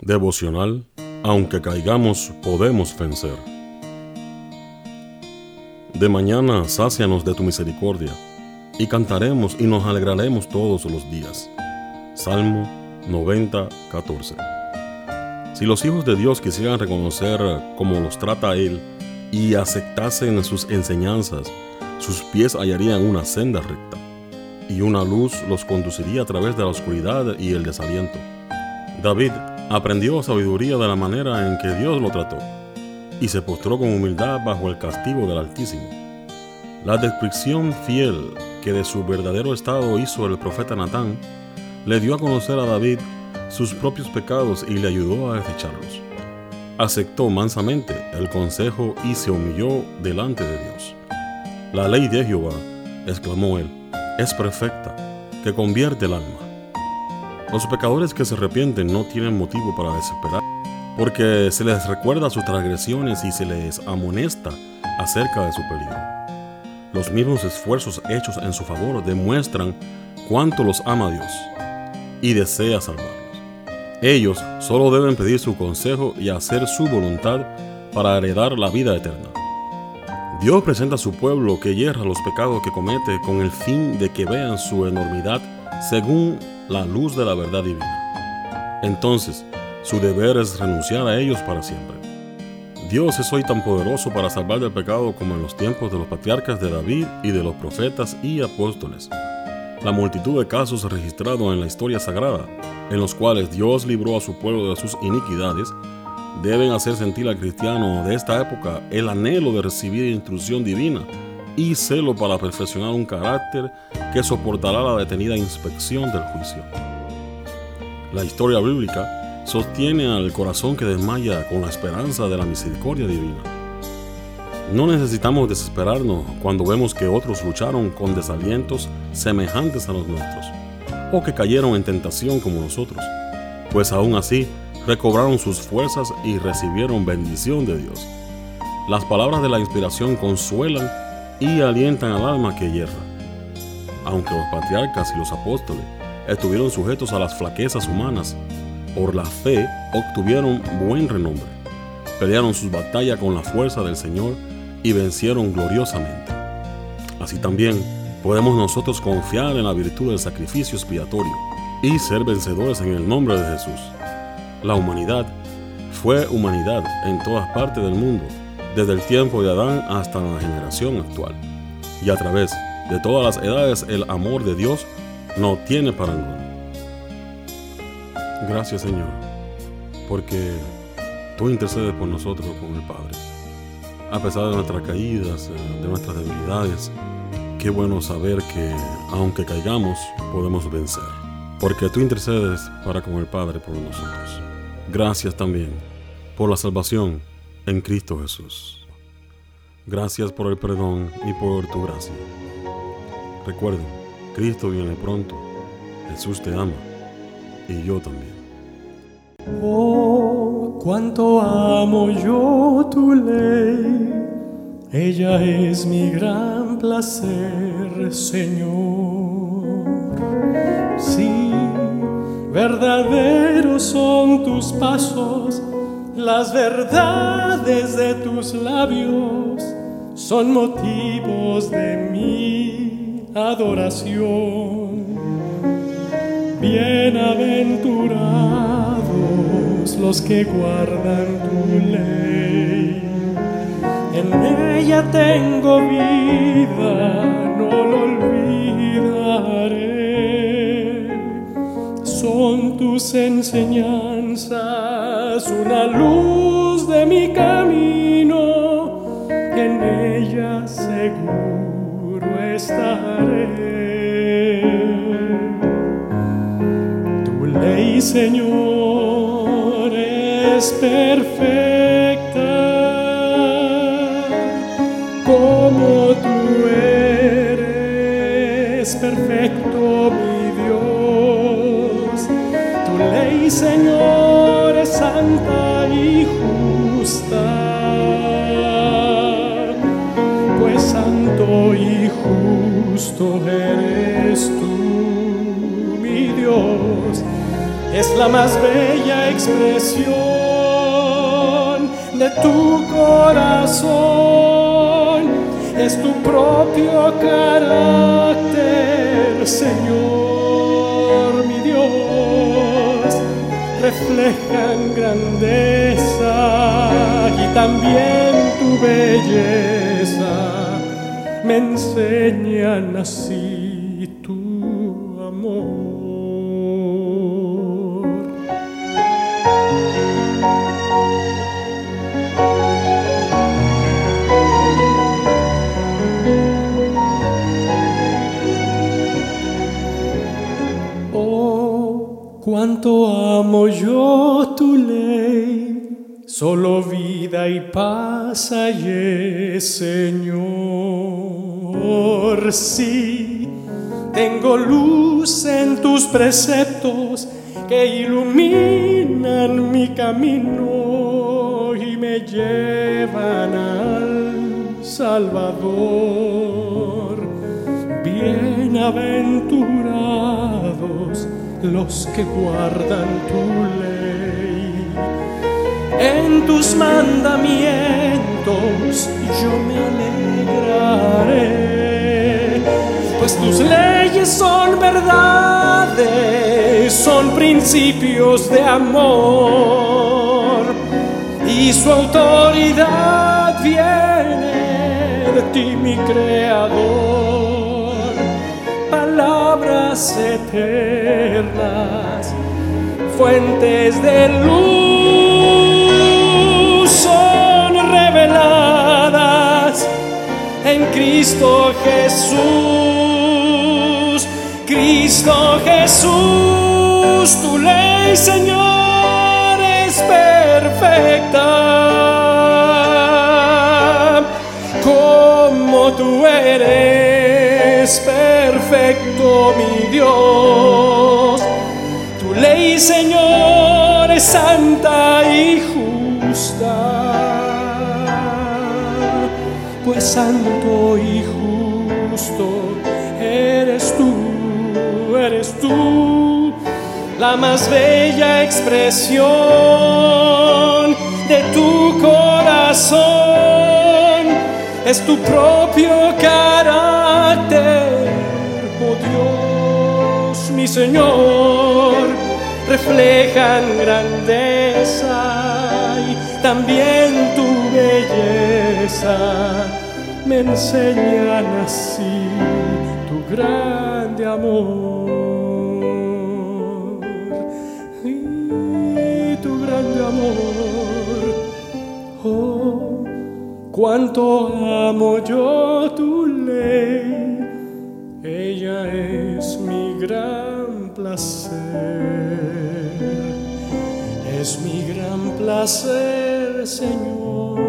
Devocional, aunque caigamos, podemos vencer. De mañana sácianos de tu misericordia, y cantaremos y nos alegraremos todos los días. Salmo 90, 14. Si los hijos de Dios quisieran reconocer cómo los trata Él y aceptasen sus enseñanzas, sus pies hallarían una senda recta, y una luz los conduciría a través de la oscuridad y el desaliento. David aprendió sabiduría de la manera en que Dios lo trató y se postró con humildad bajo el castigo del Altísimo. La descripción fiel que de su verdadero estado hizo el profeta Natán le dio a conocer a David sus propios pecados y le ayudó a desecharlos. Aceptó mansamente el consejo y se humilló delante de Dios. La ley de Jehová, exclamó él, es perfecta, que convierte el alma. Los pecadores que se arrepienten no tienen motivo para desesperar, porque se les recuerda sus transgresiones y se les amonesta acerca de su peligro. Los mismos esfuerzos hechos en su favor demuestran cuánto los ama Dios y desea salvarlos. Ellos solo deben pedir su consejo y hacer su voluntad para heredar la vida eterna. Dios presenta a su pueblo que hierra los pecados que comete con el fin de que vean su enormidad según la luz de la verdad divina. Entonces, su deber es renunciar a ellos para siempre. Dios es hoy tan poderoso para salvar del pecado como en los tiempos de los patriarcas de David y de los profetas y apóstoles. La multitud de casos registrados en la historia sagrada, en los cuales Dios libró a su pueblo de sus iniquidades, deben hacer sentir al cristiano de esta época el anhelo de recibir instrucción divina y celo para perfeccionar un carácter que soportará la detenida inspección del juicio. La historia bíblica sostiene al corazón que desmaya con la esperanza de la misericordia divina. No necesitamos desesperarnos cuando vemos que otros lucharon con desalientos semejantes a los nuestros, o que cayeron en tentación como nosotros, pues aún así recobraron sus fuerzas y recibieron bendición de Dios. Las palabras de la inspiración consuelan y alientan al alma que hierra. Aunque los patriarcas y los apóstoles estuvieron sujetos a las flaquezas humanas, por la fe obtuvieron buen renombre, pelearon sus batallas con la fuerza del Señor y vencieron gloriosamente. Así también podemos nosotros confiar en la virtud del sacrificio expiatorio y ser vencedores en el nombre de Jesús. La humanidad fue humanidad en todas partes del mundo desde el tiempo de Adán hasta la generación actual. Y a través de todas las edades el amor de Dios no tiene parangón. Gracias Señor, porque tú intercedes por nosotros con el Padre. A pesar de nuestras caídas, eh, de nuestras debilidades, qué bueno saber que aunque caigamos, podemos vencer. Porque tú intercedes para con el Padre por nosotros. Gracias también por la salvación en Cristo Jesús. Gracias por el perdón y por tu gracia. Recuerden, Cristo viene pronto, Jesús te ama y yo también. Oh, cuánto amo yo tu ley, ella es mi gran placer, Señor. Sí, verdaderos son tus pasos las verdades de tus labios son motivos de mi adoración. Bienaventurados los que guardan tu ley. En ella tengo vida, no lo olvidaré. Son tus enseñanzas una luz de mi camino, en ella seguro estaré. Tu ley, Señor, es perfecta, como tú eres perfecto, mi Dios. Tu ley, Señor justo eres tú, mi Dios. es la más bella expresión de tu corazón, es tu propio carácter, Señor mi Dios, reflejan grandeza y también tu belleza me enseñan así tu amor. Cuánto amo yo tu ley, solo vida y paz hay, Señor. Sí, tengo luz en tus preceptos que iluminan mi camino y me llevan al Salvador. Bienaventurados los que guardan tu ley. En tus mandamientos yo me pues tus leyes son verdades, son principios de amor y su autoridad viene de ti, mi creador. Palabras eternas, fuentes de luz Cristo Jesús. Cristo Jesús, tu ley, Señor, es perfecta. Como tú eres perfecto, mi Dios. Tu ley, Señor, es santa y justa. Santo y justo eres tú, eres tú, la más bella expresión de tu corazón. Es tu propio carácter oh Dios, mi Señor, reflejan grandeza y también tu belleza me enseñan así tu grande amor. Y tu grande amor, oh, cuánto amo yo tu ley ella es mi gran placer, es mi gran placer, Señor.